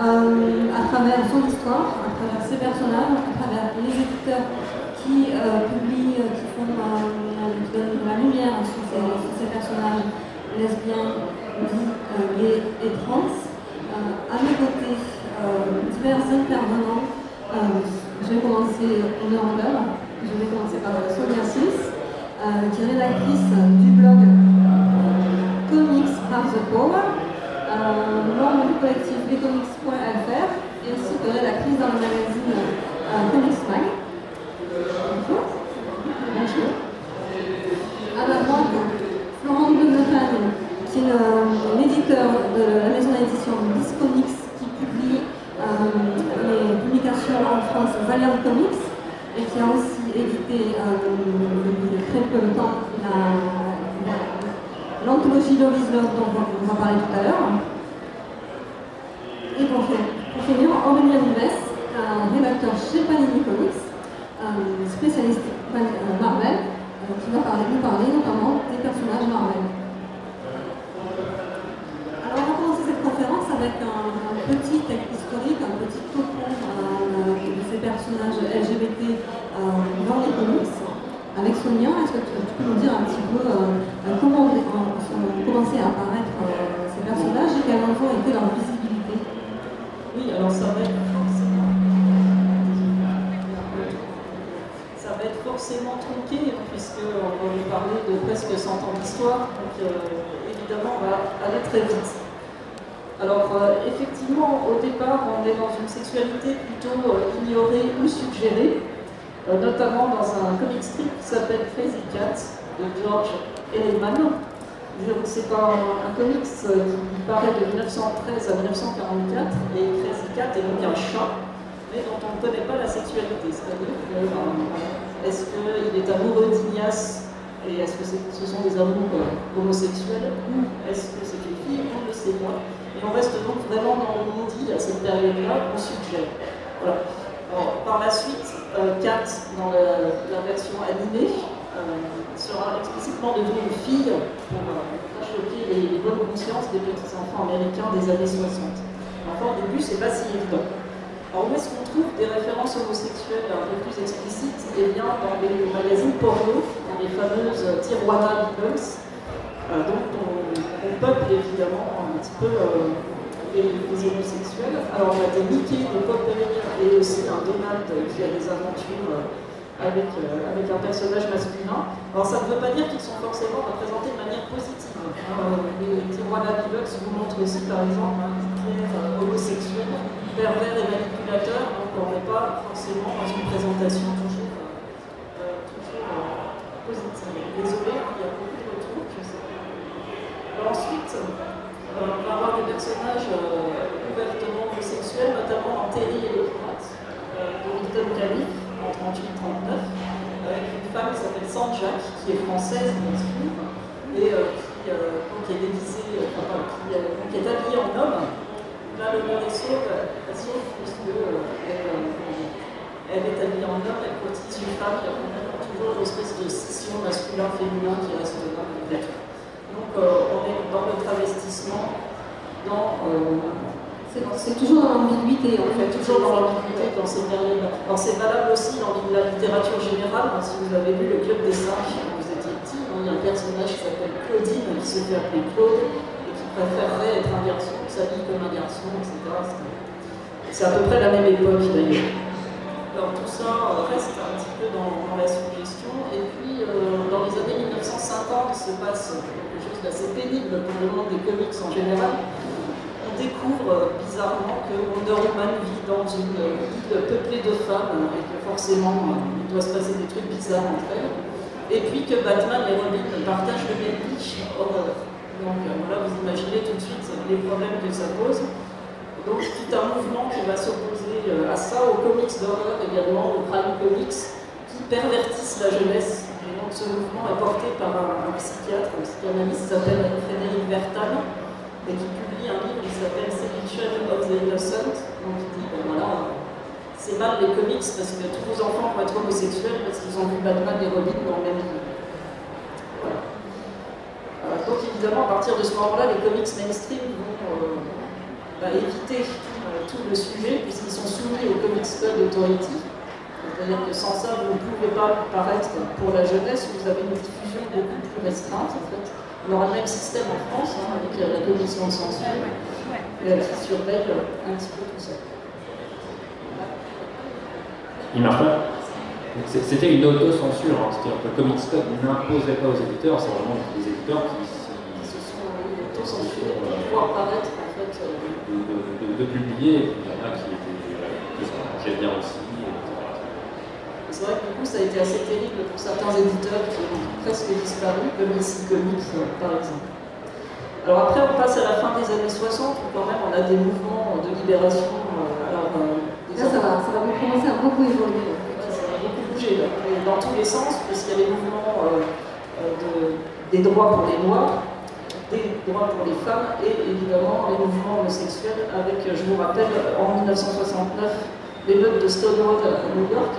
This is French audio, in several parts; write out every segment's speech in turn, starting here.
euh, à travers son histoire, à travers ses personnages, à travers les éditeurs qui euh, publient, qui font qui de la lumière sur ces, personnages lesbiens, gays et trans. à mes côtés, divers intervenants. je vais commencer en heure. Je vais commencer par Sonia Sis, qui est rédactrice du blog Comics Have the Power, membre du et aussi de rédactrice dans le magazine euh, Comics Mag. Bonjour. Bonjour. À ma droite, Florent Benotan, qui est l'éditeur de la maison d'édition Discomics qui publie euh, les publications en France Valiant Comics et qui a aussi édité euh, depuis très peu de temps l'anthologie Loris Love dont on va parler tout à l'heure. Et pour, finir, Aurélien Vives, un rédacteur chez Panini Comics, spécialiste euh, Marvel, euh, qui va nous parler notamment des personnages Marvel. Alors on va commencer cette conférence avec un, petit texte historique, un petit topo euh, de ces personnages LGBT dans les comics. Avec Sonia, est-ce que tu, peux nous dire un petit peu comment ont commencé à apparaître ces personnages et quelle ont été leur visibilité Oui, alors ça va être forcément, tronqué puisqu'on va nous parler de presque 100 ans d'histoire, donc euh, évidemment on va aller très vite. Alors effectivement, au départ, on est dans une sexualité plutôt ignorée ou suggérée. Euh, notamment dans un comic strip qui s'appelle Crazy Cat de George Elliman. C'est un, comics euh, qui paraît de 1913 à 1944 et Crazy Cat est donc un chat, mais dont on ne connaît pas la sexualité. C'est-à-dire que euh, est-ce qu'il est amoureux d'Ignace et est-ce que ce sont des amours homosexuels ou est-ce que c'est une fille On ne le sait pas. Et on reste donc vraiment dans le monde à cette période-là, on suggère. Voilà par la suite, euh, Kat, dans la, version animée, euh, sera explicitement devenue une fille pour euh, choquer les, bonnes consciences des petits enfants américains des années 60. Enfin, au début, c'est pas si évident. Alors, où est-ce qu'on trouve des références homosexuelles un peu plus explicites? Eh bien, dans les magazines porno, dans les fameuses Tijuana Beagles, dont on, peuple évidemment un petit peu les, homosexuels. Alors on a des Mickey, des Popeye et aussi un Donald qui a des aventures euh, avec, euh, avec un personnage masculin. Alors ça ne veut pas dire qu'ils sont forcément représentés de manière positive. Euh, les Tijuana Deluxe vous montrent aussi par exemple un Hitler homosexuel, pervers et manipulateur, donc on n'est pas forcément dans une présentation toujours, toujours positive. Désolé, il y a beaucoup de trucs. Ensuite, on va avoir des personnages euh, ouvertement homosexuels, notamment dans Terry et le pirate euh, de Milton Caniff en 38-39, avec une femme qui s'appelle Saint-Jacques, qui est française, bien et euh, qui, est déguisée, qui, est habillée en homme. Là, le mot est sauve puisqu'elle elle est habillée en homme, elle cotise une femme, y a toujours une espèce de scission masculin-féminin qui reste là, peut-être. Donc euh, on est dans le travestissement, dans... Euh, c'est toujours dans l'ambiguïté, en fait. Toujours dans l'ambiguïté dans ces périodes Alors c'est valable aussi dans la littérature générale. Si vous avez lu Le Club des Cinq quand vous étiez petit, il y a un personnage qui s'appelle Claudine qui se fait appeler Claude et qui préférerait être un garçon, qui s'habille comme un garçon, etc. C'est à peu près la même époque d'ailleurs. Alors tout ça reste un petit peu dans, la suggestion. Et puis dans les années 1950 se passe assez pénible pour le monde des comics en général, découvre bizarrement que Wonder Woman vit dans une ville peuplée de femmes et que forcément il doit se passer des trucs bizarres entre elles. Et puis que Batman et Robin partagent le même lit horreur. Donc voilà, vous imaginez tout de suite les problèmes que ça pose. Donc tout un mouvement qui va s'opposer à ça, aux comics d'horreur également, aux crime comics, qui pervertissent la jeunesse ce mouvement est porté par un, psychiatre, un psychanalyste qui s'appelle Frédéric Bertal, et qui publie un livre qui s'appelle Seduction of the Innocent. Donc il dit, ben voilà, c'est mal les comics parce que tous vos enfants vont être homosexuels parce qu'ils ont vu Batman et Robin dans le même livre. Voilà. Euh, donc évidemment, à partir de ce moment-là, les comics mainstream vont, euh, va éviter tout le sujet puisqu'ils sont soumis au Comics Code Authority. C'est-à-dire que sans ça, vous ne pouvez pas paraître pour la jeunesse, vous avez une diffusion beaucoup plus restreinte en fait. On aura le même système en France hein, avec la commission de censure qui surveille un petit peu tout ça. Il marche pas C'était une auto-censure, hein. c'est-à-dire que le Comics Code n'imposait pas aux éditeurs, c'est vraiment les éditeurs qui, se sont auto-censurés pour pouvoir paraître en fait. De, de, de, publier, il y en a qui, étaient, bien aussi. C'est vrai que du coup ça a été assez terrible pour certains éditeurs qui ont presque disparu, comme ici Comics par exemple. Alors après on passe à la fin des années 60 où quand même on a des mouvements de libération. Euh, alors, euh, Là ça va, ça va commencer à beaucoup évoluer. ça va beaucoup bouger dans tous les sens, puisqu'il y a les mouvements euh, de, des droits pour les Noirs, des droits pour les femmes et évidemment les mouvements homosexuels avec, je vous rappelle, en 1969, l'émeute de Stonewall à New York,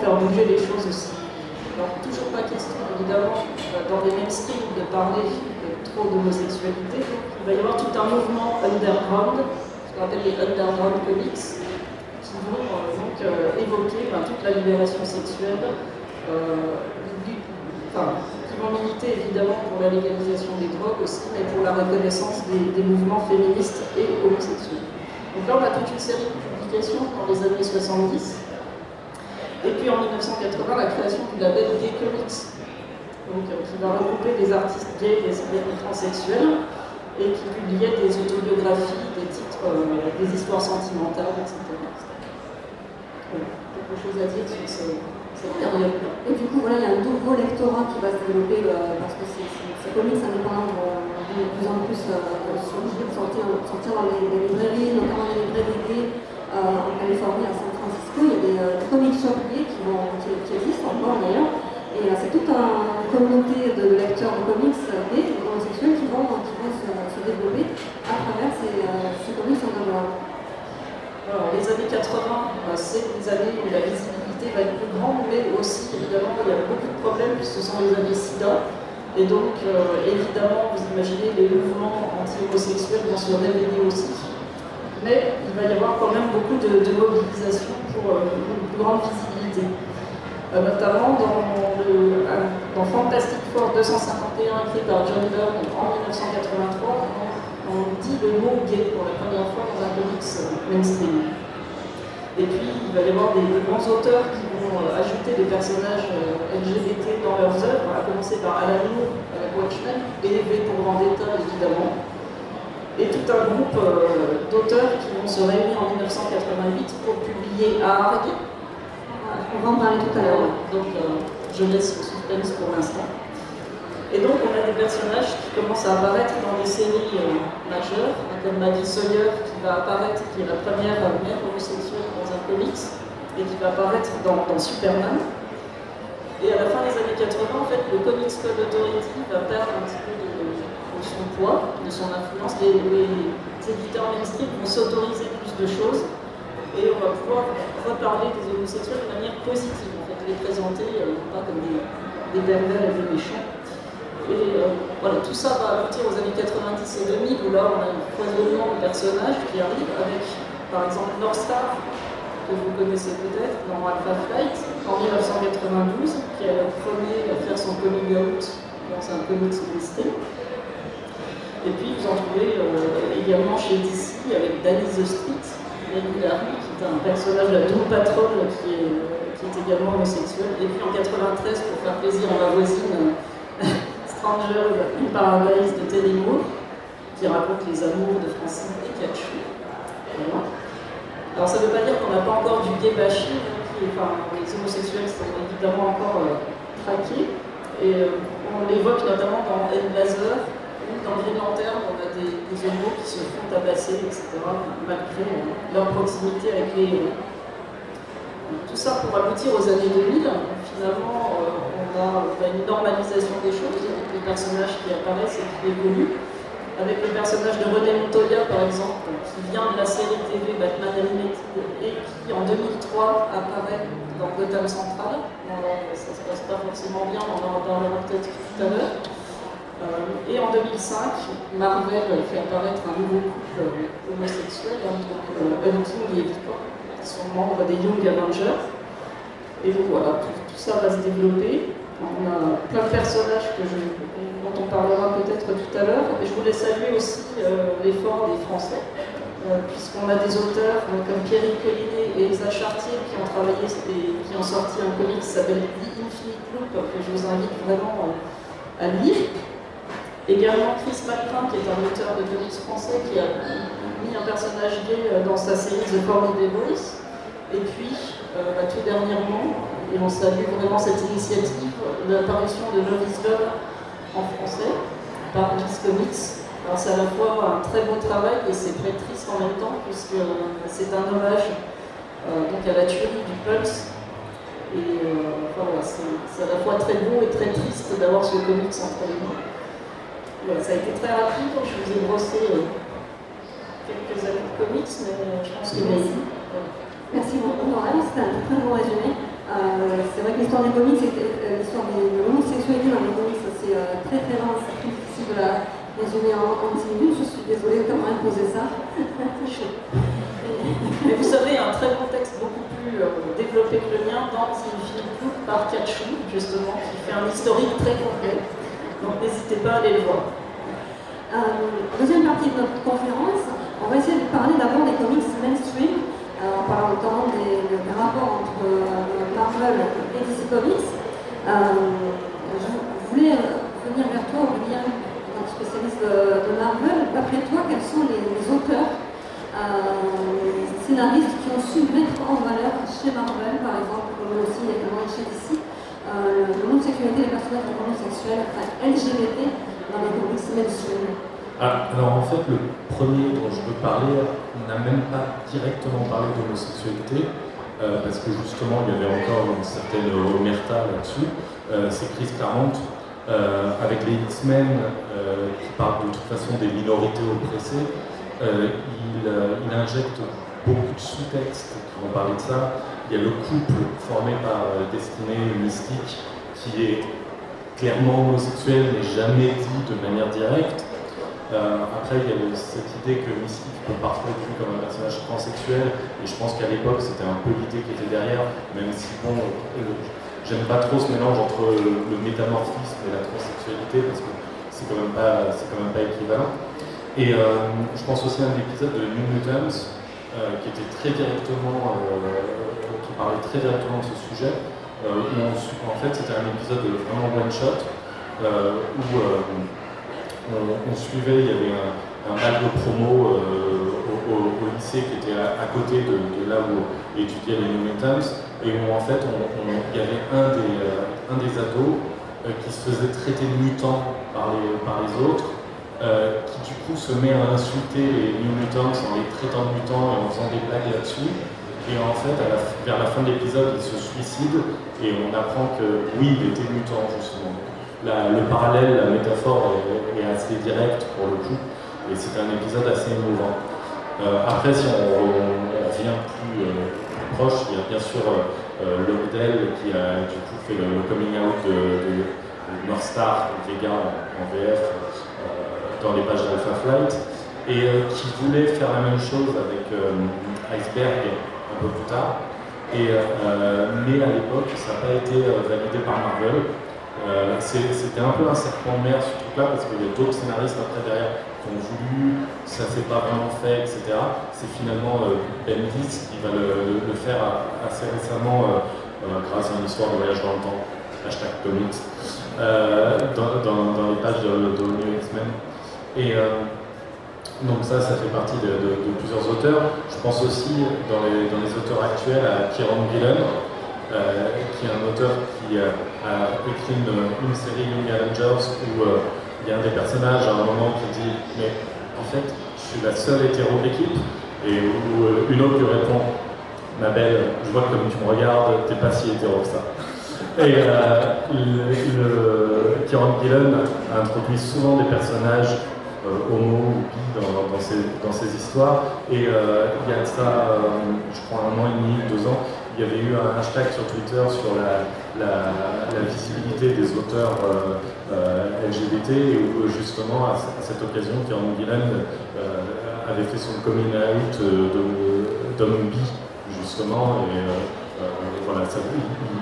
faire bouger les choses aussi. Alors, toujours pas question, évidemment, dans les mêmes styles, de parler trop d'homosexualité. Il va y avoir tout un mouvement underground, ce qu'on appelle les underground comics, qui vont euh, donc euh, évoquer ben, toute la libération sexuelle, euh, qui vont militer évidemment pour la légalisation des drogues aussi, mais pour la reconnaissance des mouvements féministes et homosexuels. Donc là, on a toute une série de publications dans les années 70 et puis en 1980, la création du label Gay Comics, donc, euh, qui va regrouper des artistes gays, lesbiennes et transsexuels, et qui publiait des autobiographies, des titres, euh, des histoires sentimentales, etc. quelque chose à dire sur ce, Et du coup, voilà, il y a un nouveau lectorat qui va se développer euh, parce que ces, comics indépendants vont de plus en plus sortir, sortir dans les, librairies, notamment les librairies gays en Californie, Francisco il y a des euh, comics qui, vont, qui, existent encore d'ailleurs. Et euh, c'est toute une communauté de lecteurs de comics et homosexuels qui vont, qui vont se, développer à travers ces, euh, ces comics underground. Alors, les années 80, c'est des années où la visibilité va être plus grande, mais aussi, évidemment, il y a beaucoup de problèmes puisque ce sont les années SIDA. Et donc, évidemment, vous imaginez, les mouvements anti-homosexuels vont se révéler aussi mais il va y avoir quand même beaucoup de, mobilisation pour euh, une plus grande visibilité. Euh, notamment dans, le, dans Fantastic Four 251 écrit par John Byrne en 1983, on, dit le mot gay pour la première fois dans un comics mainstream. Et puis il va y avoir des, grands auteurs qui vont euh, ajouter des personnages LGBT dans leurs œuvres, à commencer par Alan Moore avec Watchmen, et V pour Vendetta évidemment et tout un groupe euh, d'auteurs qui vont se réunir en 1988 pour publier Arg. On va en parler tout à l'heure. Donc euh, je laisse le suspense pour l'instant. Et donc on a des personnages qui commencent à apparaître dans des séries euh, majeures, comme Maggie Sawyer qui va apparaître, qui est la première mère homosexuelle dans un comics, et qui va apparaître dans, Superman. Et à la fin des années 80, en fait, le Comics Code Authority va perdre un petit peu de son poids, de son influence. Les, éditeurs mainstream vont s'autoriser plus de choses et on va pouvoir reparler des homosexuels de manière positive, en fait, les présenter euh, pas comme des, des et des méchants. Et euh, voilà, tout ça va aboutir aux années 90 et 2000 où là on a un foisonnement de personnages qui arrivent avec par exemple North Star, que vous connaissez peut-être, dans Alpha Flight, en 1992, qui est le premier à faire son coming out dans un comics listé. Et puis vous en trouvez euh, également chez DC avec Danny the Street, qui est un personnage de Patrol qui est, qui est également homosexuel. Et puis en 93, pour faire plaisir à ma voisine, Stranger in Paradise de Teddy Moore, qui raconte les amours de Francine et Kachu. Alors ça ne veut pas dire qu'on n'a pas encore du gay bashing, les homosexuels sont évidemment encore euh, traqués. Et euh, on l'évoque notamment dans Ed Blazer, dans terme, on a des, des homos qui se font tabasser, etc., malgré leur proximité avec les héros. Tout ça pour aboutir aux années 2000. Finalement, euh, on, a, une normalisation des choses, avec les personnages qui apparaissent et qui évoluent. Avec le personnage de René Montoya, par exemple, qui vient de la série TV Batman Animated et qui, en 2003, apparaît dans Gotham Central. ça ne se passe pas forcément bien, on en reparlera peut-être tout à l'heure. Et en 2005, Marvel fait apparaître un nouveau couple homosexuel, hein, donc Hunting et Victor, qui sont membres des Young Avengers. Et donc voilà, tout, ça va se développer. On a plein de personnages dont on parlera peut-être tout à l'heure. Et je voulais saluer aussi l'effort des Français euh, puisqu'on a des auteurs euh, comme Pierre Collinet et Elsa Chartier qui ont travaillé et qui ont sorti un comic qui s'appelle The Infinite Loop, que je vous invite vraiment euh, à lire. Également Chris McCrum, qui est un auteur de comics français, qui a mis un personnage gay dans sa série The Formidable. Et puis, bah, tout dernièrement, et on salue vraiment cette initiative, l'apparition de Love is Love en français par Kiss Comics, alors c'est à la fois un très beau travail et c'est très triste en même temps puisque c'est un hommage euh, à la tuerie du Pulse. Et euh, voilà, c'est à la fois très beau et très triste d'avoir ce comics entre les mains. Voilà, ça a été très rapide, je vous ai brossé euh, quelques années de comics, mais je pense que merci. Merci beaucoup Laurent, c'était un très bon résumé. c'est vrai que l'histoire des comics, l'histoire de l'homosexualité dans les comics, c'est très très c'est très difficile de la résumé en, en 10 minutes. Je suis désolée de m'avoir imposé ça. Mais vous savez, un très bon texte beaucoup plus euh, développé que le mien dans Infinite Loop par Kachou, justement, qui fait un historique très complet. Donc n'hésitez pas à aller le voir. Euh, deuxième partie de notre conférence, on va essayer de parler d'abord des comics mainstream, euh, en parlant notamment des, rapports entre Marvel et DC Comics. je voulais venir vers toi, Aurélien, spécialiste de, Marvel, d'après toi, quels sont les, auteurs, euh, scénaristes qui ont su mettre en valeur chez Marvel, par exemple, mais aussi également chez DC, euh, l'homosexualité des personnages LGBT, dans les ah, alors en fait, le premier dont je veux parler, n'a même pas directement parlé d'homosexualité, euh, parce que justement il y avait encore une certaine omerta là-dessus. c'est Chris Claremont euh, avec les X-Men euh, qui parlent de toute façon des minorités oppressées, euh, il, injecte beaucoup de sous-textes qui vont parler de ça. Il y a le couple formé par Destinée Mystique qui est clairement homosexuel mais jamais dit de manière directe. après, il y a cette idée que Mystique peut parfois être vu comme un personnage transsexuel, et je pense qu'à l'époque, c'était un peu l'idée qui était derrière, même si, bon, J'aime pas trop ce mélange entre le, métamorphisme et la transsexualité parce que c'est quand même pas, quand même pas équivalent. Et euh, je pense aussi à un épisode de New Mutants euh, qui était très directement, euh, qui parlait très directement de ce sujet. Où en fait, c'était un épisode vraiment one shot où on, suivait, il y avait un, un de promo au, lycée qui était à, côté de, là où étudiaient les New Mutants et où en fait il y avait un des, euh, ados euh, qui se faisait traiter de mutant par les, autres, euh, qui du coup se met à insulter les New Mutants en les traitant de mutants et en faisant des blagues là-dessus. Et en fait, vers la fin de l'épisode, il se suicide et on apprend que oui, il était mutant justement. le parallèle, la métaphore est, assez directe pour le coup, et c'est un épisode assez émouvant. après, si on, revient plus, il y a bien sûr euh, euh, modèle qui a du coup fait le, coming out de, North Star, Vega en, VF, euh, dans les pages d'Alpha Flight, et qui voulait faire la même chose avec Iceberg peu plus tard. Et, mais à l'époque, ça n'a pas été validé par Marvel. C'était un peu un serpent de mer ce truc-là, parce qu'il y a d'autres scénaristes après derrière qui ont voulu, ça s'est pas vraiment fait, etc. C'est finalement euh, Bendis qui va le, faire assez récemment euh, euh, grâce à une histoire de voyage dans le temps, hashtag comics, dans, les pages de, de New X-Men. Et donc ça, ça fait partie de, plusieurs auteurs. Je pense aussi dans les, auteurs actuels à Kieran Gillen, qui est un auteur qui a, écrit une, série Young Avengers où il y a un des personnages à un moment qui dit Mais en fait, je suis la seule hétéro de l'équipe. Et où, euh, une autre lui répond Ma belle, je vois que comme tu me regardes, t'es pas si hétéro que ça. Et euh, le, Kieran Gillen a introduit souvent des personnages euh, homo ou bi dans, ses, histoires. Et euh, il y a ça, je crois, un an et demi, deux ans, il y avait eu un hashtag sur Twitter sur la, visibilité des auteurs LGBT et où justement à, cette occasion, Kieran Gillen avait fait son coming out d'homme bi justement et voilà,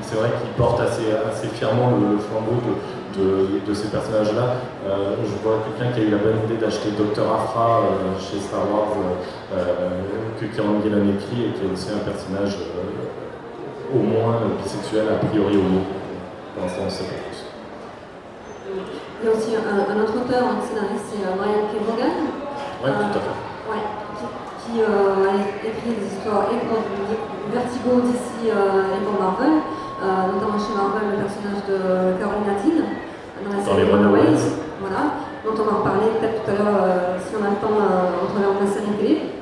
c'est vrai qu'il porte assez, assez fièrement le, flambeau de, de, ces personnages-là. je vois quelqu'un qui a eu la bonne idée d'acheter Dr. Afra chez Star Wars, que Kieran Gillen écrit, et qui est aussi un personnage au moins bisexuel, a priori homo. Pour l'instant, on sait pas plus. Il y a aussi un, un autre auteur, un scénariste, c'est Brian K. Vaughan. Oui, tout à fait. Euh, ouais, qui, euh, a écrit des histoires et pour Vertigo d'ici euh, et pour Marvel, notamment chez Marvel le personnage de Carol Nadine dans la série Runaways. Voilà, dont on va en parler peut-être tout à l'heure si on a le temps travers de la série télé.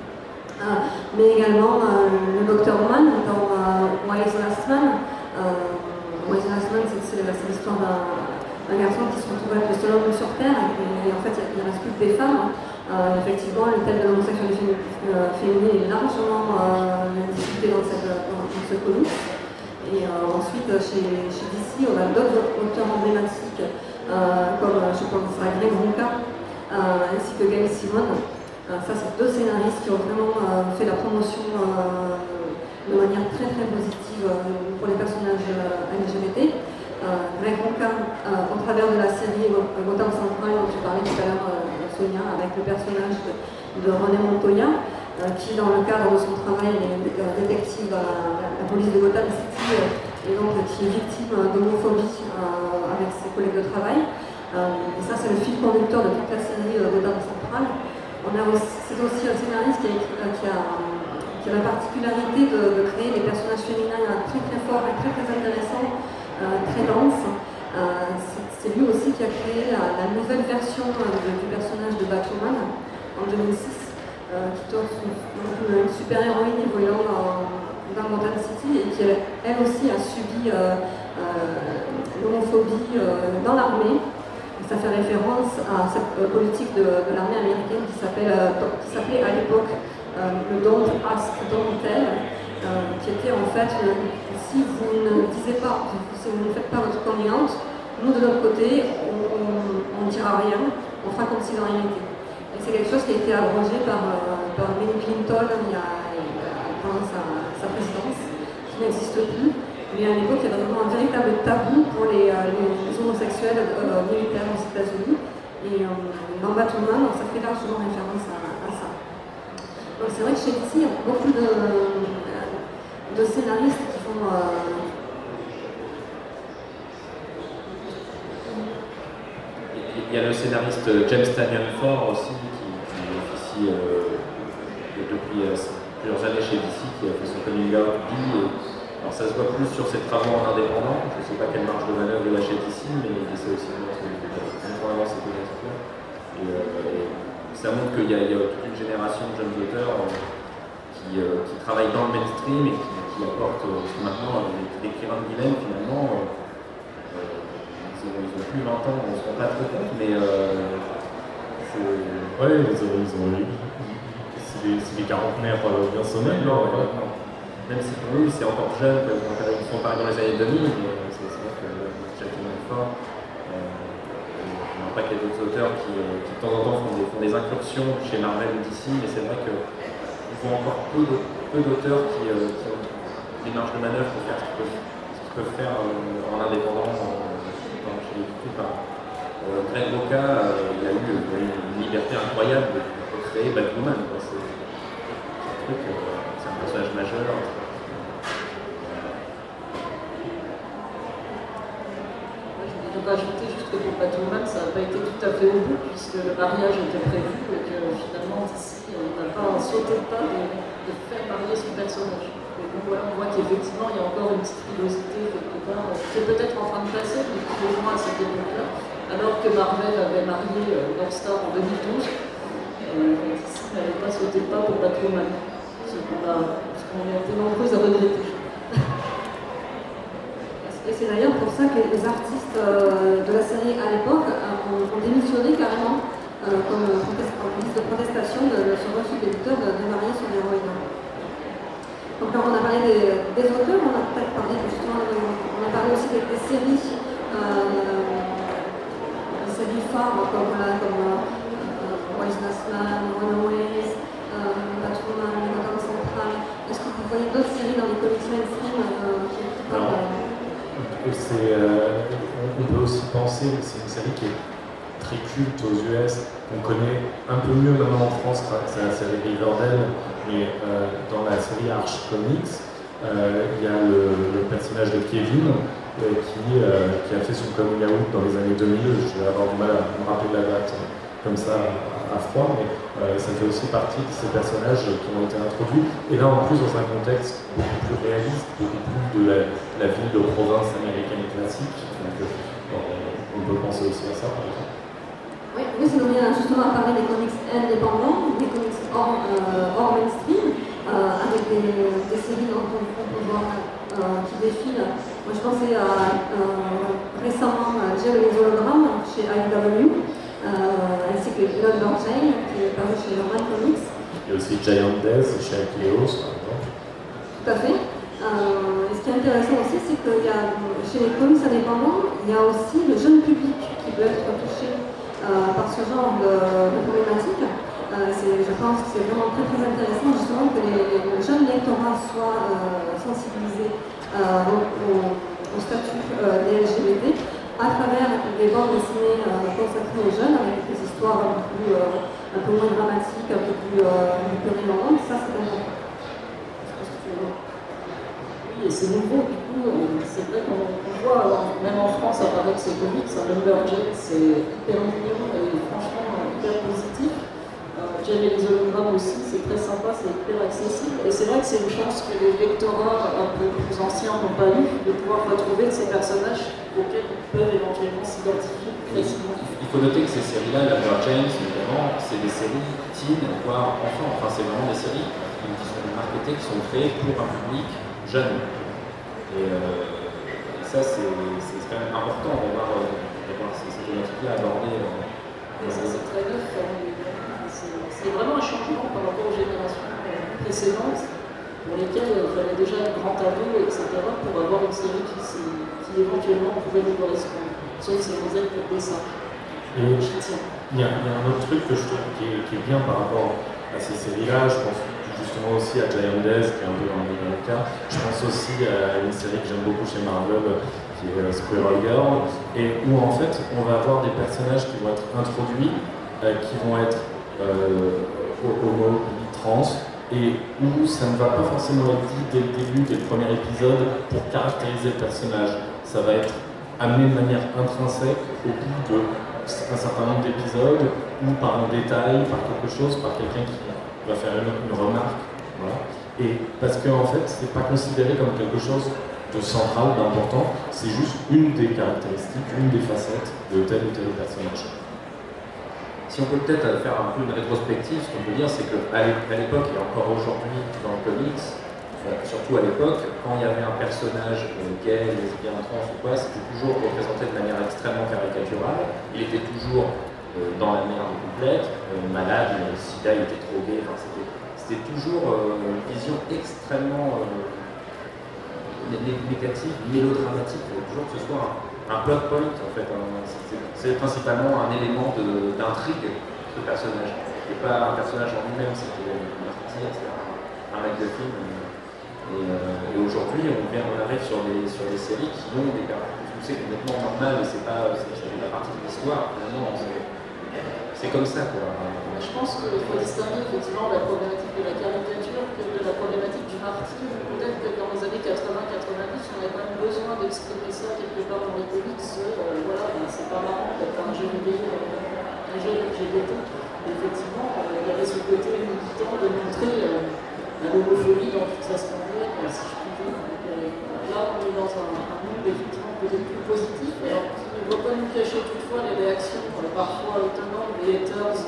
Euh, mais également euh, le docteur Mann dans euh, Wise Last Man? Wise Last Man, c'est l'histoire d'un garçon qui se retrouve avec le seul homme sur Terre et, en fait il ne reste plus que des femmes. effectivement, le thème de l'homosexualité féminine est largement discuté dans, cette, dans, ce comics. Et ensuite, chez, chez, DC, on a d'autres auteurs emblématiques, comme je pense à Greg Ronca, ainsi que Gail Simon, euh, ça, c'est deux scénaristes qui ont vraiment euh, fait la promotion euh, de manière très très positive pour les personnages LGBT. Greg Ronca, au travers de la série Gotham Central dont tu parlais tout à l'heure, Sonia, avec le personnage de, René Montoya, qui, dans le cadre de son travail, est détective à la, police de Gotham City qui est victime d'homophobie avec ses collègues de travail. et ça, c'est le fil conducteur de toute la série Gotham Central c'est aussi un scénariste euh, qui a, la particularité de, créer des personnages féminins très très forts et très très intéressants, euh, très denses. Euh, c'est lui aussi qui a créé la, nouvelle version du personnage de Batwoman en 2006, qui torse une, super-héroïne évoluant dans, dans Gotham City et qui elle aussi a subi l'homophobie dans l'armée ça fait référence à cette euh, politique de, l'armée américaine qui euh, s'appelait à l'époque euh, le Don't Ask, Don't Tell, qui était en fait si vous ne disiez pas, si vous ne faites pas votre coming out, nous de notre côté, on ne dira rien, on fera comme si de rien n'était. Et c'est quelque chose qui a été abrogé par, Bill Clinton il y a, pendant sa, sa présidence, qui n'existe plus. Mais à l'époque, il y avait vraiment un véritable tabou pour les, euh, homosexuels euh, militaires aux États-Unis. Et euh, dans Batman, ça fait largement référence à, ça. Donc c'est vrai que chez DC, il y a beaucoup de, de scénaristes qui font. il y a le scénariste James Tanyan Ford aussi, qui, officie depuis plusieurs années chez DC, qui a fait son coming out alors ça se voit plus sur ses travaux en indépendant, je ne sais pas quelle marge de manœuvre il achète ici, mais il essaie aussi de montrer vraiment ses couvertures. Et, euh, ça montre qu'il y, a toute une génération de jeunes auteurs euh, euh, qui, travaillent dans le mainstream et qui, apportent maintenant les écrivains de Guylaine finalement. ils n'ont plus 20 ans, on ne se rend pas trop compte, mais Ouais, ils ont, ils ont, c'est des, quarantenaires bien sonnés. Non, même si pour nous c'est encore jeune, ils sont dans les années 2000, mais c'est vrai que Jacques fort. Euh, on pas qu'il y a d'autres auteurs qui, euh, qui, de temps en temps font des, font des incursions chez Marvel ou DC, mais c'est vrai qu'il faut encore peu d'auteurs qui, euh, qui, ont des marges de manœuvre pour faire ce qu'ils peuvent, peuvent, faire euh, en indépendant chez les euh, Greg Roca, il, a eu, une liberté incroyable de, créer Batwoman. C'est un truc personnage majeur. Je vais ajouter juste que pour Batwoman, ça n'a pas été tout à fait au bout, puisque le mariage était prévu et que finalement, ici, on n'a pas sauté le pas de, faire marier son personnage. Et donc voilà, on voit qu'effectivement, il y a encore une petite frilosité quelque qui est peut-être en train de passer, mais qui rejoint à cette époque-là. Alors que Marvel avait marié euh, North Star en 2012, euh, ici, n'avait pas sauté le pas pour Batwoman on a été nombreux à regretter. Et c'est d'ailleurs pour ça que les artistes euh, de la série à l'époque euh, ont, démissionné carrément euh, comme, liste de protestation de, ce refus d'éditeur de, de, marier son héroïne. Donc quand on a parlé des, auteurs, on a peut-être parlé justement, on a parler aussi des, séries, des séries phares comme, comme Wise Last Man, Runaways, Batwoman, Gotham Central. Est-ce que vous voyez d'autres séries dans les comics mainstream qui parlent on peut aussi penser, c'est une série qui est très culte aux US, qu'on connaît un peu mieux maintenant en France c'est la série Riverdale, mais euh, dans la série Arch Comics, euh, il y a le, personnage de Kevin euh, qui, qui, a fait son coming out dans les années 2000. Je vais avoir du mal à me rappeler la date comme ça à froid, mais ça fait aussi partie de ces personnages qui ont été introduits. Et là, en plus, dans un contexte beaucoup plus réaliste, beaucoup plus de la, ville de province américaine classique. Donc, on peut penser aussi à ça, par exemple. Oui, oui sinon on vient justement à parler des comics indépendants, des comics hors, euh, hors mainstream, euh, avec des, des, séries dont euh, qui défilent. Moi je pensais à récemment Jerry les hologrammes chez IW, ainsi que London Jane qui est paru chez Norman Comics. Il y a aussi Giant Death chez Aquileos par exemple. Tout à fait. Euh, ce qui est intéressant aussi, c'est que y a, chez les comics indépendants, il y a aussi le jeune public qui peut être touché euh, par ce genre de, de problématique. Euh, je pense que c'est vraiment très, très intéressant justement que les, les jeunes lectorats soient euh, sensibilisés au, au, statut des LGBT à travers des bandes dessinées consacrées aux jeunes avec des histoires un peu, moins dramatiques, un peu plus, plus Ça, c'est important. Oui, et c'est nouveau, du coup, c'est vrai qu'on voit, même en France, apparaître ces comics, un Lumberjack, c'est hyper mignon et franchement hyper positif. J'avais les hologrammes aussi, c'est très sympa, c'est hyper accessible. Et c'est vrai que c'est une chance que les lectorats un peu plus anciens n'ont pas eu, de pouvoir retrouver ces personnages auxquels ils peuvent éventuellement s'identifier facilement. Il faut noter que ces séries-là, la James, notamment, c'est des séries teen, voire enfants. Enfin, c'est vraiment des séries qui sont marketées, qui sont créées pour un public jeune. Et euh, ça, c'est quand même important d'avoir ces, thématiques-là abordées. Euh, c'est très neuf. C'est vraiment un changement par rapport aux générations précédentes pour lesquelles il fallait déjà un grand tableau, etc., pour avoir une série qui, qui éventuellement pouvait nous correspondre. Sauf ces modèles pour dessin. Et il y, a, un autre truc que je trouve qui est, qui est bien par rapport à ces séries-là, je pense justement aussi à Death, qui est un peu dans le cas. Je pense aussi à une série que j'aime beaucoup chez Marvel, qui est euh, Squirrel Girl, et où en fait on va avoir des personnages qui vont être introduits, euh, qui vont être euh, homo, trans, et où ça ne va pas forcément être dit dès le début, dès le premier épisode, pour caractériser le personnage. Ça va être amené de manière intrinsèque au bout d'un certain nombre d'épisodes, ou par un détail, par quelque chose, par quelqu'un qui va faire une, remarque. Voilà. Et parce qu'en en fait, c'est pas considéré comme quelque chose de central, d'important, c'est juste une des caractéristiques, une des facettes de tel ou tel personnage. Si on peut peut-être faire un peu une rétrospective, ce qu'on peut dire, c'est qu'à l'époque, et encore aujourd'hui dans le comics, surtout à l'époque, quand il y avait un personnage euh, gay, lesbien, trans ou quoi, c'était toujours représenté de manière extrêmement caricaturale. Il était toujours euh, dans la merde complète, euh, malade, sida, il était drogué, enfin, c'était toujours euh, une vision extrêmement négative, mélodramatique, il toujours que ce soit plot point en fait. C'est principalement un élément d'intrigue, ce personnage. Et pas un personnage en lui-même, c'était un martyr, un mec de film. Et, aujourd'hui, on, on arrive sur des, sur des séries qui ont des caractéristiques complètement normales, et c'est pas, la partie de l'histoire. C'est comme ça. Quoi. Je pense qu'il faut distinguer effectivement la problématique de la caricature de la problématique du martyr. Peut-être que dans les années 80-90, on avait quand même besoin d'exprimer ça quelque part dans les comics. Euh, voilà, ben, c'est pas marrant d'être un jeu vidéo, un jeu LGBT. Effectivement, euh, il y avait ce côté militant de montrer euh, l'homophobie dans toute sa splendeur, si je puis dire. là, on est dans un, monde effectivement peut-être plus positif. Alors, ne doit pas nous cacher toutefois les réactions parfois étonnantes des haters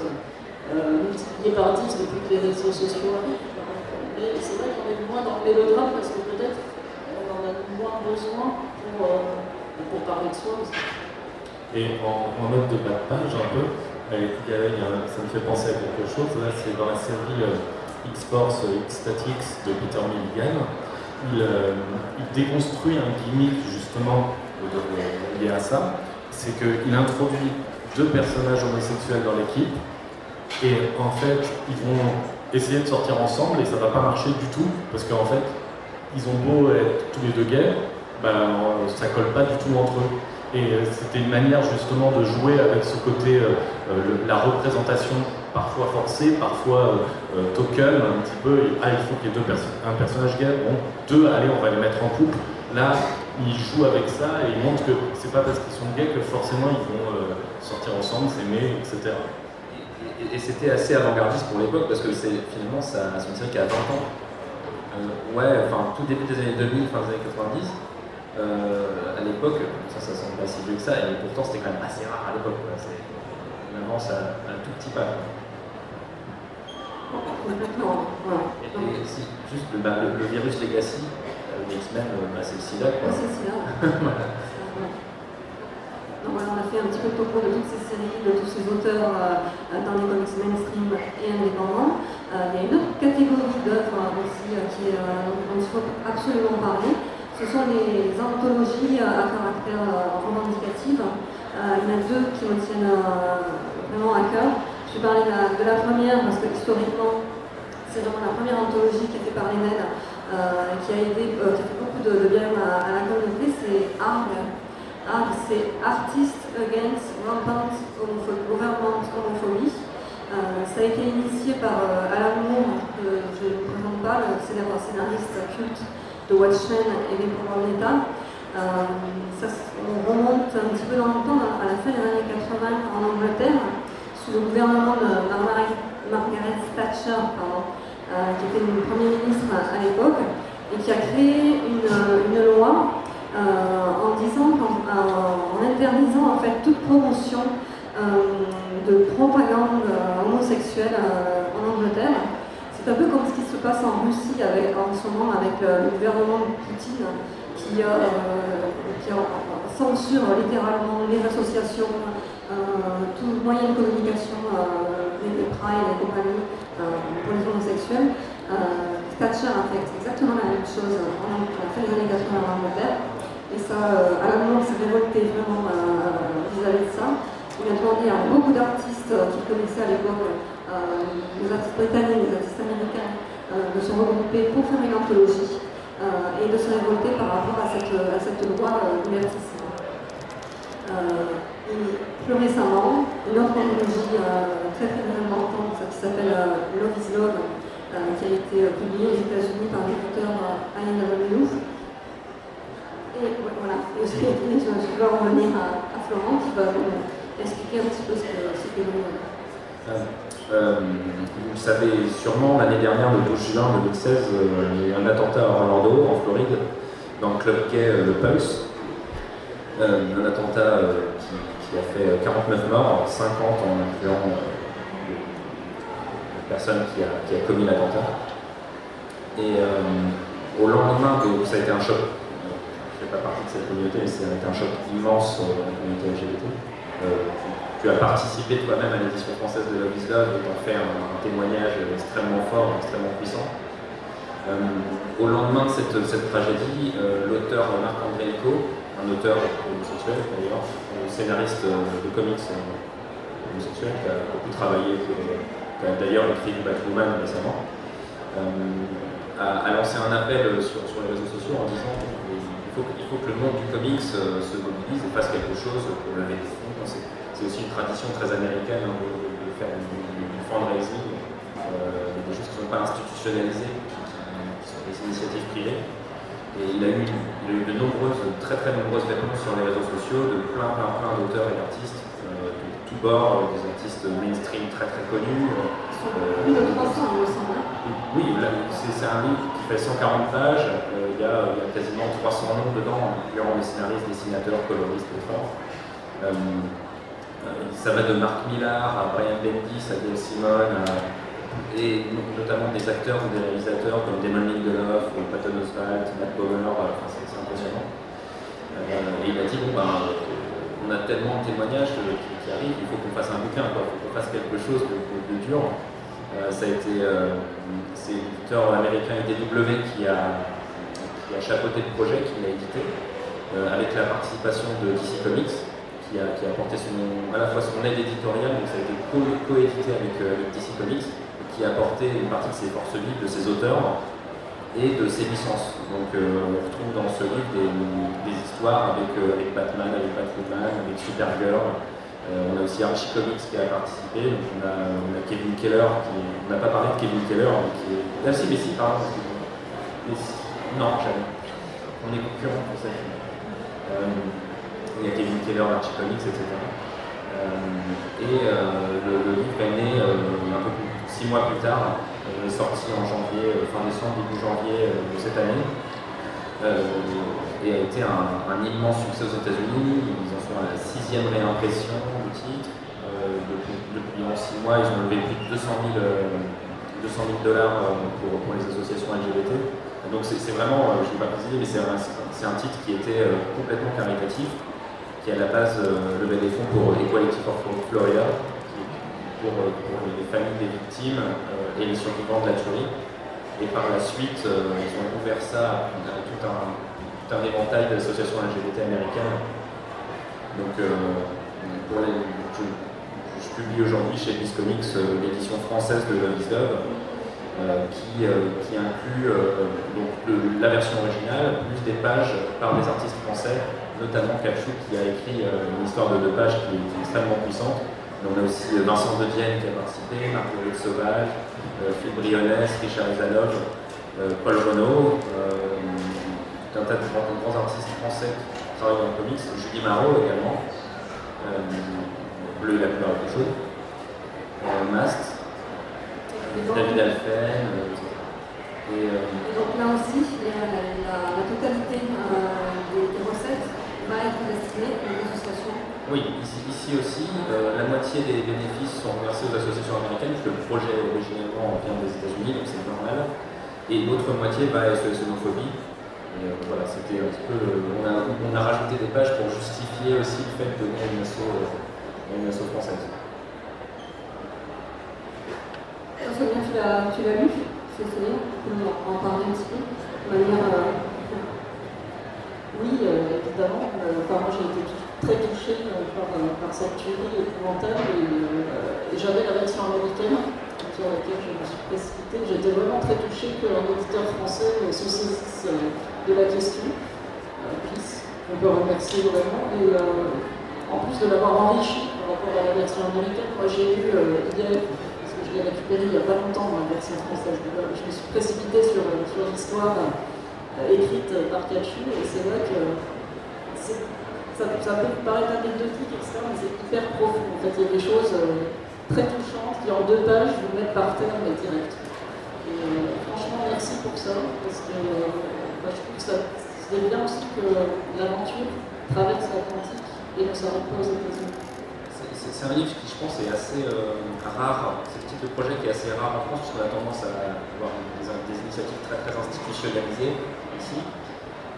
euh, multipliées par 10 depuis que les réseaux sociaux arrivent. Mais c'est vrai qu'on est moins dans le mélodrame parce que peut-être on en a moins besoin pour, euh, pour parler de soi aussi. Et en, note de bas de page un peu, ça me fait penser à quelque chose. Là, c'est dans la série euh, X-Force X-Statics de Peter Milligan. Il, il, déconstruit un gimmick justement lié à ça, c'est qu'il introduit deux personnages homosexuels dans l'équipe et en fait ils vont essayer de sortir ensemble et ça va pas marcher du tout parce qu'en fait ils ont beau être tous les deux gays, ben, ça colle pas du tout entre eux. Et c'était une manière justement de jouer avec ce côté, la représentation parfois forcé, parfois euh, euh, token, un petit peu. Ah, il faut qu'il y ait deux un personnage gay, bon, deux, allez, on va les mettre en couple. Là, ils jouent avec ça et ils montrent que c'est pas parce qu'ils sont gays que forcément ils vont euh, sortir ensemble, s'aimer, etc. Et, c'était assez avant-gardiste pour l'époque parce que c'est finalement ça, c'est une série qui a 20 ans. ouais, enfin tout début des années 2000, fin des années 90. à l'époque, ça, ça semble pas si vieux que ça, et pourtant c'était quand même assez rare à l'époque. On avance à, un tout petit pas. Complètement. Et, si, juste le, bah, le, virus Legacy, euh, le X-Men, euh, bah, c'est le sida. Quoi. le on a fait un petit peu le topo de toutes ces séries, de tous ces auteurs euh, dans les comics mainstream et indépendants. il y a une autre catégorie d'œuvres aussi qui, dont il faut absolument parler. Ce sont les anthologies à caractère revendicatif. il y en a deux qui me tiennent vraiment à cœur. Je vais parler de la, première parce que historiquement, c'est vraiment la première anthologie qui a été par les euh, qui a aidé, euh, qui a fait beaucoup de, bien à, la communauté, c'est ARG. Artists Against Rampant Homophobie. Euh, ça a été initié par euh, Alan Moore, que je ne présente pas, le célèbre scénariste culte de Watchmen et les pouvoirs de l'État. ça, on remonte un petit peu dans le temps, à la fin des années 80 en Angleterre le gouvernement de Margaret Thatcher, euh, qui était une première ministre à, l'époque, et qui a créé une, loi euh, en disant, en, interdisant en fait toute promotion euh, de propagande homosexuelle en Angleterre. C'est un peu comme ce qui se passe en Russie en ce moment avec le gouvernement de Poutine qui, censure littéralement les associations, euh, tout moyen de communication, euh, les, Pride et compagnie euh, pour les homosexuels. Thatcher a fait exactement la même chose en, la fin années 80 en Angleterre. Et ça, à la moment, s'est révolté vraiment vis-à-vis de ça. Il a demandé à beaucoup d'artistes qu'il connaissait à l'époque, les artistes britanniques, les artistes américains, de se regrouper pour faire une anthologie et de se révolter par rapport à cette, à cette loi. Et plus récemment, une autre anthologie euh, très très importante qui s'appelle euh, Love is Love, euh, qui a été publiée aux États-Unis par l'éditeur INW. Et voilà, et je, vais revenir à, à, qui va vous expliquer un petit peu ce que c'est euh, vous le savez sûrement, l'année dernière, le 12 juin 2016, il y a eu un attentat à Orlando, en Floride, dans le club gay Le Pulse. un attentat qui a fait 49 euh, morts, 50 en incluant euh, la personne qui a, commis l'attentat. Et euh, au lendemain de. Ça a été un choc. Fais pas partie de cette communauté, mais été un choc immense dans la communauté LGBT. tu as participé toi-même à l'édition française de Love is Love et t'en fait un, témoignage extrêmement fort, extrêmement puissant. au lendemain de cette, tragédie, l'auteur Marc-André un auteur homosexuel d'ailleurs, scénariste euh, de comics euh, homosexuel qui a beaucoup travaillé, qui a d'ailleurs écrit du Batwoman récemment, euh, a, lancé un appel sur, les réseaux sociaux en disant faut, il faut que le monde du comics se mobilise et fasse quelque chose pour lever des fonds. C'est aussi une tradition très américaine hein, de, faire du, fundraising, des choses qui ne sont pas institutionnalisées, qui sont des initiatives privées. Et il a, eu, de nombreuses, très très nombreuses réponses sur les réseaux sociaux de plein plein plein d'auteurs et d'artistes euh, de tous bords, euh, des artistes mainstream très très connus. Euh, plus de 300, il me semble. Oui, c'est un livre qui fait 140 pages, il, y a, quasiment 300 noms dedans, incluant les scénaristes, dessinateurs, coloristes, etc. ça va de Marc Millar à Brian Bendis, à Gail Simon, et notamment des acteurs ou des réalisateurs comme Damon Lindelof ou Patton Oswalt, Matt Bomer, c'est impressionnant. Euh, et il a dit bon ben, on a tellement de témoignages qui, arrivent, il faut qu'on fasse un bouquin, il faut qu'on fasse quelque chose de, dur. Euh, ça a été euh, c'est l'éditeur américain IDW qui a, qui a chapeauté le projet, qui l'a édité. avec la participation de DC Comics, qui a, qui a apporté à la fois son aide éditoriale, donc ça a été co-édité avec, DC Comics, qui a apporté une partie de ses forces vives, de ses auteurs et de ses licences. Donc on retrouve dans ce livre des, histoires avec, avec Batman, avec Batman, avec Supergirl, euh, on a aussi Archie Comics qui a participé, on, a, Kevin Keller, qui, on n'a pas parlé de Kevin Keller, mais qui est... Ah si, mais si, pardon. Non, jamais. On est concurrent pour ça. Euh, il y a Kevin Keller, Archie Comics, etc. Euh, et le, livre est né un peu plus, six mois plus tard, sorti en janvier, fin décembre, début janvier de cette année et a été un, immense succès aux États-Unis. Ils en sont à la sixième réimpression du titre. Euh, depuis, six mois, ils ont levé plus de 200 000, 200 000 dollars euh, pour, les associations LGBT. Donc c'est vraiment, euh, je ne vais pas préciser, mais c'est un, titre qui était complètement caritatif, qui à la base levait des fonds pour Equality for Florida, pour, pour, les familles des victimes et les survivants de la tuerie. Et par la suite, ils ont ouvert ça à tout un, un éventail d'associations LGBT américaines. Donc, euh, pour les, je, publie aujourd'hui chez Bliss Comics euh, l'édition française de Love is Love, euh, qui, qui, inclut donc la version originale, plus des pages par des artistes français, notamment Kachou qui a écrit une histoire de deux pages qui est, extrêmement puissante. on a aussi Vincent de Dienne qui a participé, Marguerite Sauvage, Philippe Brionnes, Richard Izanov, Paul Renaud, un tas de grands, artistes français qui travaillent dans le comics, Julie Marot également, euh, Bleu la couleur des choses, euh, Mast, David Alphen, euh, et, donc là aussi, la, totalité des, recettes va être destinée aux associations Oui, ici, ici aussi, la moitié des bénéfices sont reversés aux associations américaines, puisque le projet originellement vient des États-Unis, donc c'est normal. Et l'autre moitié va à SOS Homophobie, euh, voilà, c'était un petit peu. On a, on a, rajouté des pages pour justifier aussi le fait de donner une asso, euh, une asso française. Sonia, tu tu l'as lu Céline Tu peux en parler un petit peu. Euh... Oui, euh, évidemment. Enfin, moi, j'ai été très touchée par, cette tuerie épouvantable et, j'avais la version américaine sur laquelle je me suis précipitée. J'étais vraiment très touchée qu'un auditeur français se saisisse de la question, euh, on peut remercier vraiment. Et euh, en plus de l'avoir enrichi par rapport à la version américaine, moi j'ai eu euh, hier, que l'ai récupéré il n'y a pas longtemps dans la version française, je me suis précipitée sur, sur l'histoire écrite par Kachu, et c'est vrai que ça, ça, peut paraître anecdotique, etc., mais c'est hyper profond. En fait, il y a des choses très touchantes qui, en deux pages, vous mettent par terre, mais direct. Et franchement, merci pour ça, parce que je trouve que c'est bien aussi que l'aventure traverse l'Atlantique et ne s'arrête pas aux États-Unis. C'est un livre qui, je pense, est assez euh, rare. Type de projet qui est assez rare en France, puisqu'on a tendance à avoir des, initiatives très, institutionnalisées ici,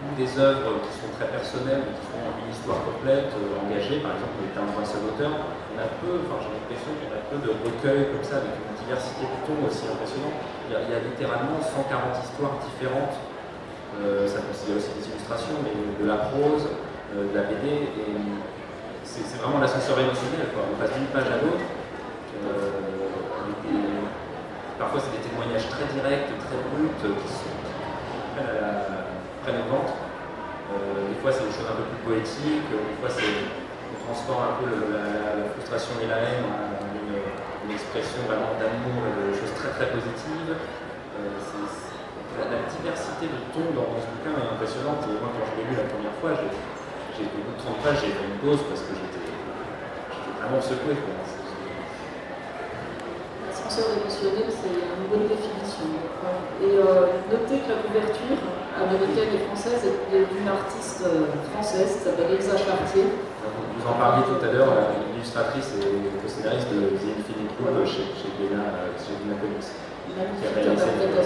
ou des œuvres qui sont très personnelles, qui font une histoire complète, euh, engagée, par exemple, les timbres d'un seul auteur. On a peu, enfin, j'ai l'impression qu'il y a peu de recueils comme ça, avec une diversité de aussi impressionnante. Il y, a, il y a littéralement 140 histoires différentes euh, ça considère aussi des illustrations, mais de la prose, euh, de la BD, et c'est vraiment l'ascenseur émotionnel. Quoi. On passe d'une page à l'autre. Euh, parfois, c'est des témoignages très directs, très bruts, qui, sont, prennent, au ventre. des fois, c'est des choses un peu plus poétiques, des fois, on transforme un peu la, frustration et la haine en une, expression vraiment d'amour de choses très très positives la, diversité de tons dans, ce bouquin est impressionnante. Et moi, quand je l'ai lu la première fois, j'ai au bout de 30 pages, j'ai fait une pause parce que j'étais vraiment secoué. L'ascenseur émotionnel, c'est une bonne définition. Et euh, notez que la couverture américaine et française est d'une artiste euh, française qui s'appelle Elsa Chartier. Vous en parliez tout à l'heure, l'illustratrice et co-scénariste de The Infinite Loop chez, chez Dena, chez Comics. Qui a réalisé de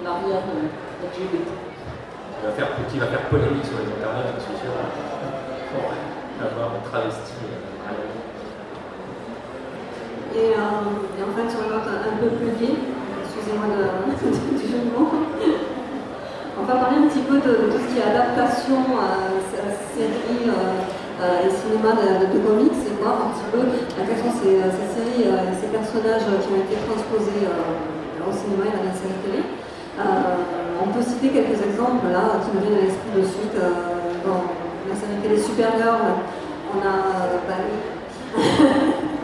l'arrière LGBT. Qui va, faire, qui va faire polémique sur les internets, je suis sûr, pour avoir travesti. Et, euh, et, en fait, sur une note un peu plus vieille, excusez-moi du jeu de mots, On va parler un petit peu de, tout ce qui est adaptation, série et cinéma de, comics et voir un petit peu quelles sont ces, séries et ces personnages qui ont été transposés au cinéma et dans la série télé. on peut citer quelques exemples là qui me viennent à l'esprit de suite. dans la série télé Supergirl, on a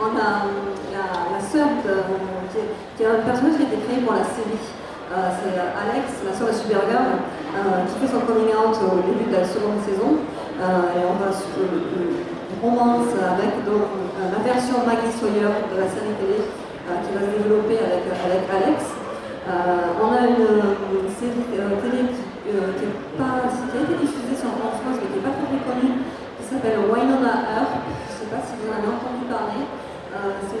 on a la, la sœur qui, est un personnage qui a été créé pour la série. Euh, c'est Alex, la sœur de Supergirl, euh, qui fait son coming out au début de la seconde saison. Euh, et on va sur une romance avec la version Maggie Sawyer de la série télé qui va se développer avec, Alex. on a une, série télé qui, qui, pas, qui a été diffusée sur en France mais qui n'est pas très connue, qui s'appelle Winona Earp. Je ne sais pas si vous en avez entendu parler. Euh, c'est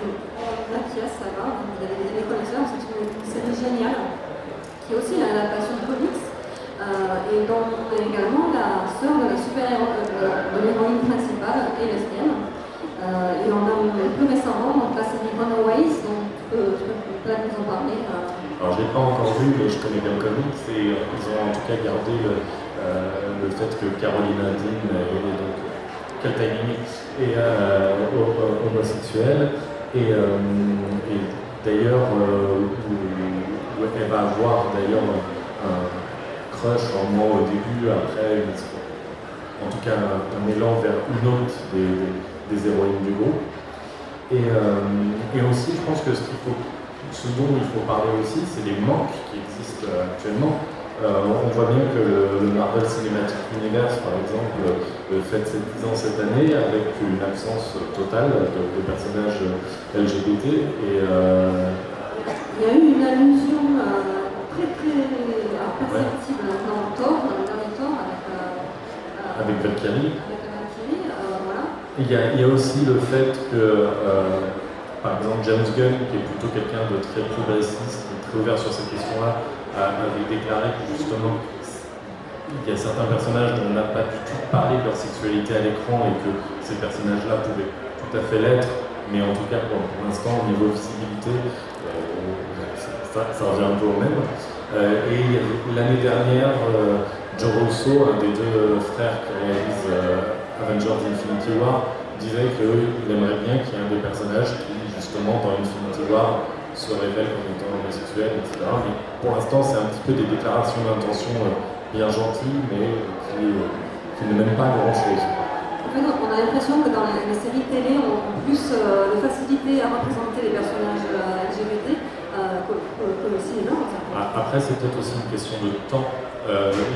pièce, ça va, vous avez des connaisseurs, c'est une, série géniale, qui est aussi l'adaptation de comics, euh, et dont également la sœur de la super-héroïne principale est lesbienne. Euh, et on a plus récemment donc la série Runaways, dont tu peux, peut-être nous en parler. Alors je l'ai pas encore vu, mais je connais bien le comics, et ils ont en tout cas gardé le, fait que Carolina Dean est donc quel et euh, homosexuel. Et, euh, et d'ailleurs, euh, elle va avoir d'ailleurs un crush en moi au début, après, en tout cas un, élan vers une autre des, des, héroïnes du groupe. Et, et, aussi, je pense que ce, faut, ce dont il faut parler aussi, c'est les manques qui existent actuellement. Euh, on voit bien que le, Marvel Cinematic Universe, par exemple, euh, fête ses 10 ans cette année avec une absence totale de, personnages LGBT. Et, euh, Il y a eu une allusion très très perceptible dans Thor, dans le dernier Thor, avec, avec Valkyrie. Il y, a, il y, a, aussi le fait que, par exemple, James Gunn, qui est plutôt quelqu'un de très progressiste, très ouvert sur ces questions-là, avait déclaré que justement il y a certains personnages dont on n'a pas du tout parlé de leur sexualité à l'écran et que ces personnages-là pouvaient tout à fait l'être, mais en tout cas pour, l'instant au niveau visibilité, euh, ça, revient un peu au même. Euh, et l'année dernière, euh, Joe Russo, un des deux frères qui réalise Avengers Infinity War, disait qu'il aimerait bien qu'il y ait un des personnages qui, justement, dans Infinity War, se révèle comme étant homosexuel, etc. Mais pour l'instant, c'est un petit peu des déclarations d'intention euh, bien gentilles, mais qui, euh, qui ne mènent pas à grand-chose. En fait, on a l'impression que dans les, séries télé, on a plus euh, de facilité à représenter les personnages LGBT que, le cinéma. Après, c'est peut-être aussi une question de temps.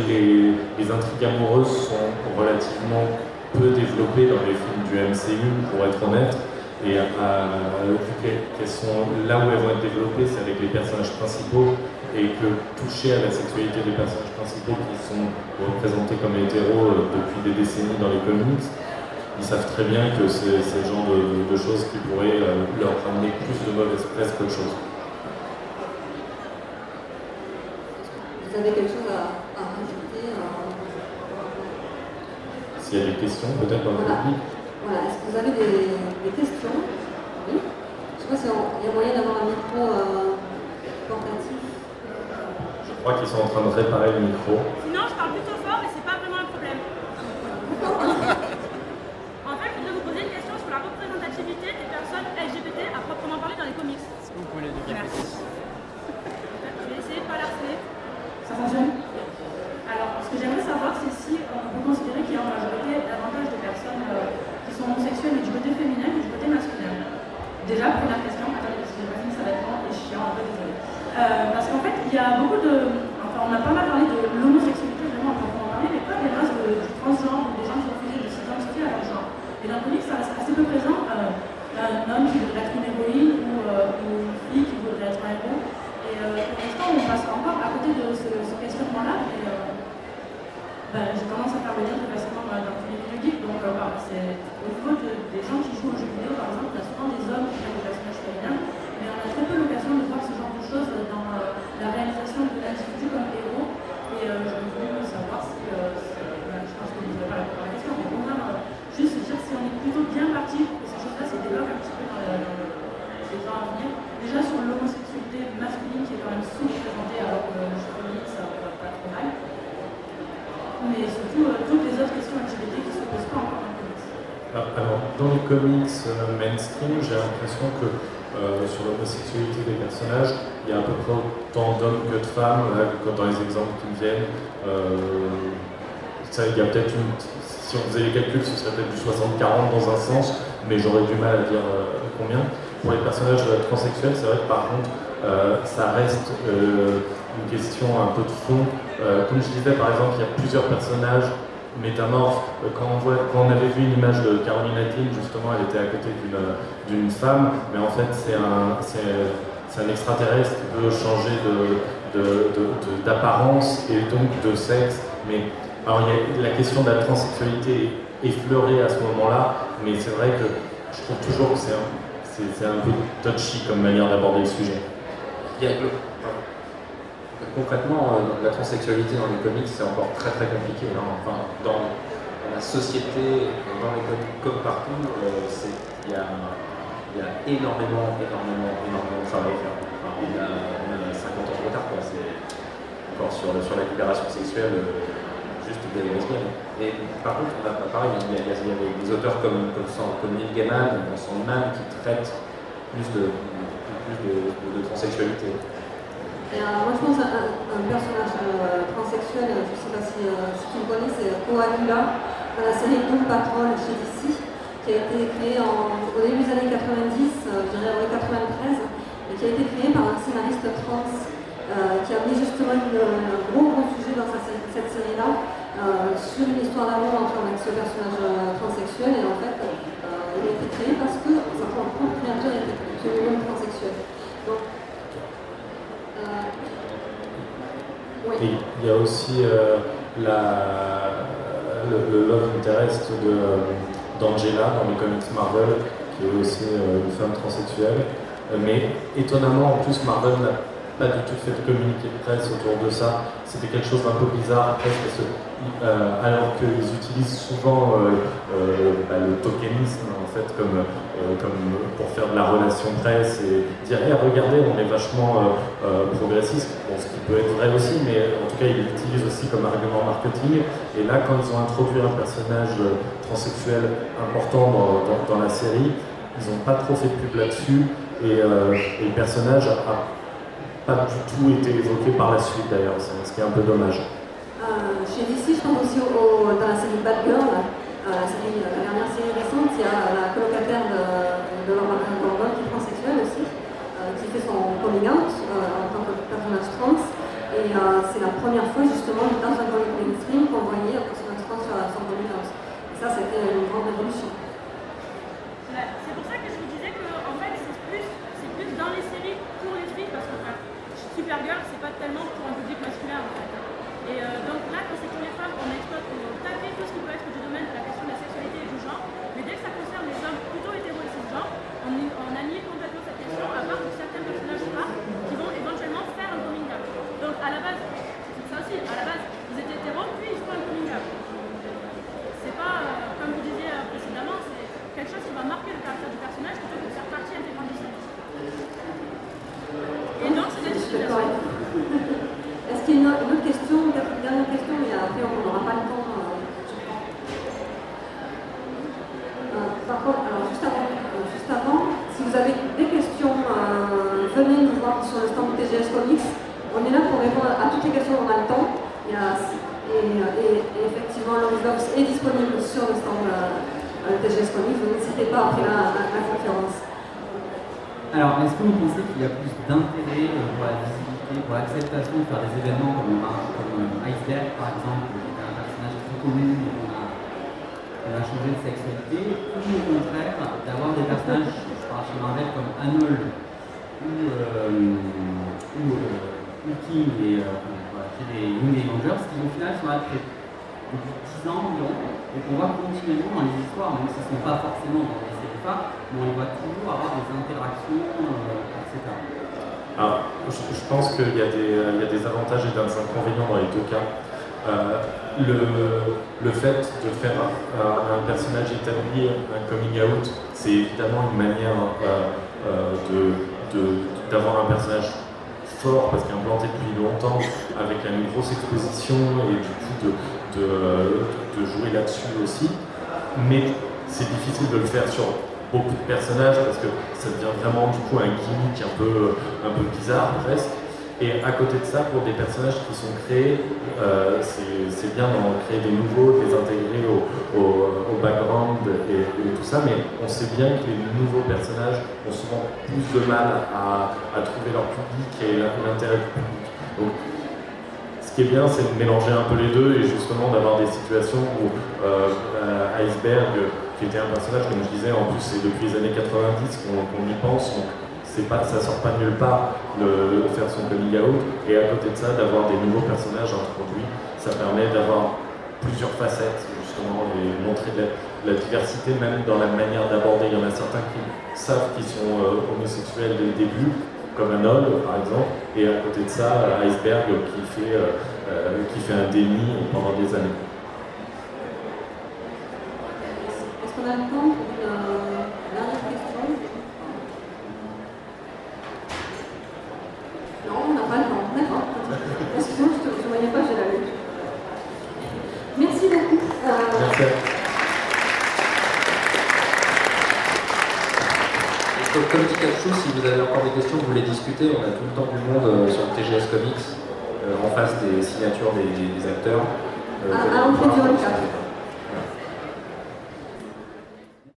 les, les intrigues amoureuses sont relativement peu développées dans les films du MCU, pour être honnête. Et euh, vu qu'elles sont là où elles vont être développées, c'est avec les personnages principaux, et que toucher à la sexualité des personnages principaux qui sont représentés comme hétéros euh, depuis des décennies dans les comics, ils savent très bien que c'est le genre de, choses qui pourraient euh, leur ramener plus de mauvaise presse qu'autre chose. Vous avez quelque chose à, rajouter S'il y a des questions, peut-être dans le public? Voilà, est-ce que vous avez des, questions Oui Je ne sais pas s'il y a moyen d'avoir un micro euh, portatif. Je crois qu'ils sont en train de réparer le micro. Sinon, je parle plutôt fort et c'est pas vraiment un problème. en fait, je voudrais vous poser une question sur la représentativité des personnes LGBT à proprement parler dans les comics. Vous pouvez les Merci. Je vais essayer de pas l'harceler. Ça fonctionne? Alors, ce que j'aimerais savoir, c'est si on peut considérer qu'il y a en majorité davantage de personnes. Euh, sont homosexuels du côté féminin et du côté masculin Déjà, première question, attendez, parce que pas fini, ça va être long et chiant, un peu désolé. Euh, parce qu'en fait, il y a beaucoup de. Enfin, on a pas mal parlé de l'homosexualité, vraiment, on en parler, mais pas des races de, du transgenre, des gens qui refusent de s'identifier à leur genre. Et dans le comics, ça reste assez peu présent. Euh, un homme qui voudrait être une héroïne ou, euh, une fille qui voudrait être un héros. Et pour l'instant, on passe encore à côté de ce, questionnement-là. J'ai tendance à faire le lien plus facilement dans tous les vidéos donc euh, bah, c'est au niveau des gens qui jouent aux jeux vidéo, par exemple, il y a souvent des hommes qui font des personnages féminins, mais on a très peu l'occasion de voir ce genre de choses dans euh, la réalisation de l'individu comme héros. Et euh, je voulais savoir si, ben, je pense que vous n'avez pas la première question, mais on va juste dire si on est plutôt bien parti pour que ces choses-là se développent un petit peu dans, les ans à venir. Déjà sur l'homosexualité masculine qui est quand même sous-représentée alors que je mais surtout euh, toutes les autres questions d'activité qui se posent pas encore dans les comics. Ah, alors, dans les comics euh, mainstream, j'ai l'impression que euh, sur l'homosexualité des personnages, il y a à peu près autant d'hommes que de femmes, hein, là, dans les exemples qui me viennent. Ça, il y a peut-être une. Si on faisait les calculs, ce serait peut-être du 60-40 dans un sens, mais j'aurais du mal à dire combien. Pour les personnages transsexuels, c'est vrai que par contre, ça reste une question un peu de fond comme je disais, par exemple, il y a plusieurs personnages métamorphe. Euh, quand on, avait vu une image de Caroline Atlin, justement, elle était à côté d'une femme, mais en fait, c'est un, extraterrestre qui peut changer d'apparence et donc de sexe. Mais alors, il y a la question de la transsexualité effleurée à ce moment-là, mais c'est vrai que je trouve toujours que c'est un, peu touchy comme manière d'aborder le sujet. Y a concrètement, euh, la transsexualité dans les comics, c'est encore très très compliqué. Hein. Enfin, dans, la société, dans les comics comme partout, euh, il y, a, énormément, énormément, énormément de travail à faire. on, a, 50 ans de retard, quoi. encore sur, la libération sexuelle, euh, juste des lesbiennes. Et par contre, on a, pareil, il y, a, des auteurs comme, comme, Neil Gaiman, Sandman, qui traitent plus de, plus de transsexualité. Euh, moi, je pense un, personnage euh, transsexuel, je ne sais pas si, euh, si tu le connais, c'est Coagula, dans la série Doom Patrol chez DC, qui a été créé en, au début des années 90, je dirais en 93, et qui a été créé par un scénariste trans qui a mis justement un gros gros sujet dans cette série-là sur une histoire d'amour entre ce personnage transsexuel et en fait il a été créé parce que son propre créateur était absolument transsexuel. Il y a aussi euh, la, le, love interest d'Angela dans les comics Marvel, qui est aussi euh, une femme transsexuelle. Euh, mais étonnamment, en plus, Marvel pas du tout fait de communiqué de presse autour de ça. C'était quelque chose d'un peu bizarre que, euh, alors qu'ils utilisent souvent euh, euh, bah, le tokenisme en fait comme, comme pour faire de la relation presse et dire regardez on est vachement progressiste, ce qui peut être vrai aussi, mais en tout cas ils l'utilisent aussi comme argument marketing. Et là quand ils ont introduit un personnage transsexuel important dans, dans, la série, ils n'ont pas trop fait de pub là-dessus et, et, le personnage a pas du tout été évoqué par la suite d'ailleurs, ce qui est un peu dommage. Euh, chez DC, je pense aussi au, dans la série Bad Girl, euh, la, série, la, dernière série récente, il y a la colocataire de, de Laura Gordon qui est transsexuelle aussi, euh, qui fait son coming out en tant que personnage trans. Et c'est la première fois justement dans un comic mainstream qu'on voyait un personnage trans sur son coming out. Et ça, c'était une grande révolution. C'est pour ça que je vous disais que en fait, c'est plus, plus dans les séries pour les filles, parce que Supergirl, c'est pas tellement pour un public masculin en fait. Et euh, donc là, quand c'est pour les femmes, on exploite, on tape tout ce qui peut être du domaine de la question de la sexualité et du genre. Mais dès que ça concerne les hommes plutôt hétéro et cisgenres, on, on annule complètement cette question, à part pour certains personnages femmes qui vont éventuellement faire un coming. Donc à la base, c'est ça aussi, à la base, vous êtes hétéro, puis ils font un coming out. C'est pas, euh, comme vous disiez euh, précédemment, c'est quelque chose qui va marquer le caractère du personnage plutôt que de faire partie intégrante du service. Et non, c'est la discrimination. Est-ce qu'il y a une autre, question, une dernière question, mais après on n'aura pas le temps. Euh, euh, par contre, alors juste avant, euh, juste avant, si vous avez des questions, venez nous voir sur le stand TGS Comics. On est là pour répondre à toutes les questions, on a le temps. et, effectivement, l'Oxbox est disponible sur le stand TGS Comics, donc n'hésitez pas après la conférence. Alors, est-ce que vous pensez qu'il y a plus d'intérêt euh, pour la visibilité, pour l'acceptation de faire des événements comme, Iceberg, par exemple, qui est un personnage très connu, on a, a changé de sexualité, ou au contraire, d'avoir des personnages, je parle chez Marvel, comme Arnold ou, euh, euh, King et euh, les Young Avengers, qui au final sont là depuis 10 ans environ, et qu'on voit continuellement dans les histoires, même si ce ne sont pas forcément dans les mais on voit toujours avoir des interactions, euh, etc. Alors, je, pense qu'il y, a des avantages et des inconvénients dans les deux cas. Euh, le, fait de faire un, personnage établi, un coming out, c'est évidemment une manière euh, d'avoir un personnage parce qu'il est implanté depuis longtemps avec une grosse exposition et du coup de, de jouer là-dessus aussi. Mais c'est difficile de le faire sur beaucoup de personnages parce que ça devient vraiment du coup un gimmick un peu, un peu bizarre presque. Et à côté de ça, pour des personnages qui sont créés, euh, c'est bien d'en créer des nouveaux, de les intégrer au, au, background et, tout ça, mais on sait bien que les nouveaux personnages ont souvent plus de mal à, à trouver leur public et l'intérêt du public. Donc, ce qui est bien, c'est de mélanger un peu les deux et justement d'avoir des situations où euh, Iceberg, qui était un personnage, comme je disais, en plus c'est depuis les années 90 qu'on y pense, pas, ça sort pas de nulle part de faire son coming out. Et à côté de ça, d'avoir des nouveaux personnages introduits, ça permet d'avoir plusieurs facettes, justement, et montrer la, diversité même dans la manière d'aborder. Il y en a certains qui savent qu'ils sont euh, homosexuels dès le début, comme un homme par exemple, et à côté de ça, Iceberg qui fait, euh, euh, qui fait un déni pendant des années. Est-ce qu'on a le pour une dernière question Non, on n'a pas le temps. D'accord. Excuse-moi, je ne voyais pas, j'ai la vue. Merci beaucoup. Euh... Merci. Comme dit Kachou, si vous avez encore des questions, vous voulez discuter, on a tout le temps du monde euh, sur le TGS Comics, euh, en face des signatures des, des acteurs. Euh, du